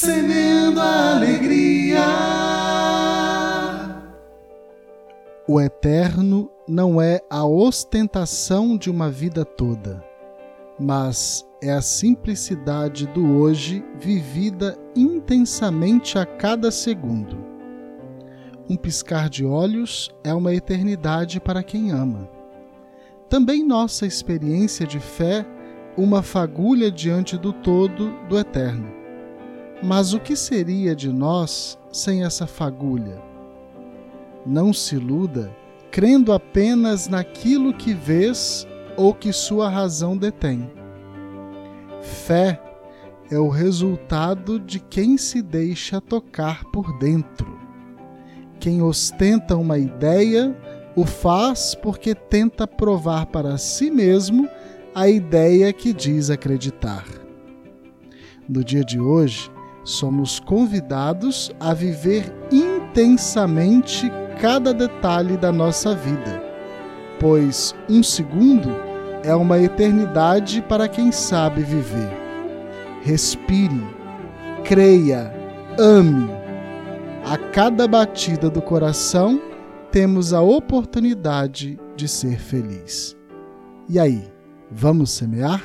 semeando a alegria. O eterno não é a ostentação de uma vida toda, mas é a simplicidade do hoje vivida intensamente a cada segundo. Um piscar de olhos é uma eternidade para quem ama. Também nossa experiência de fé, uma fagulha diante do todo do eterno. Mas o que seria de nós sem essa fagulha? Não se iluda crendo apenas naquilo que vês ou que sua razão detém. Fé é o resultado de quem se deixa tocar por dentro. Quem ostenta uma ideia o faz porque tenta provar para si mesmo a ideia que diz acreditar. No dia de hoje, somos convidados a viver intensamente cada detalhe da nossa vida, pois um segundo é uma eternidade para quem sabe viver. Respire, creia, ame. A cada batida do coração, temos a oportunidade de ser feliz. E aí, vamos semear?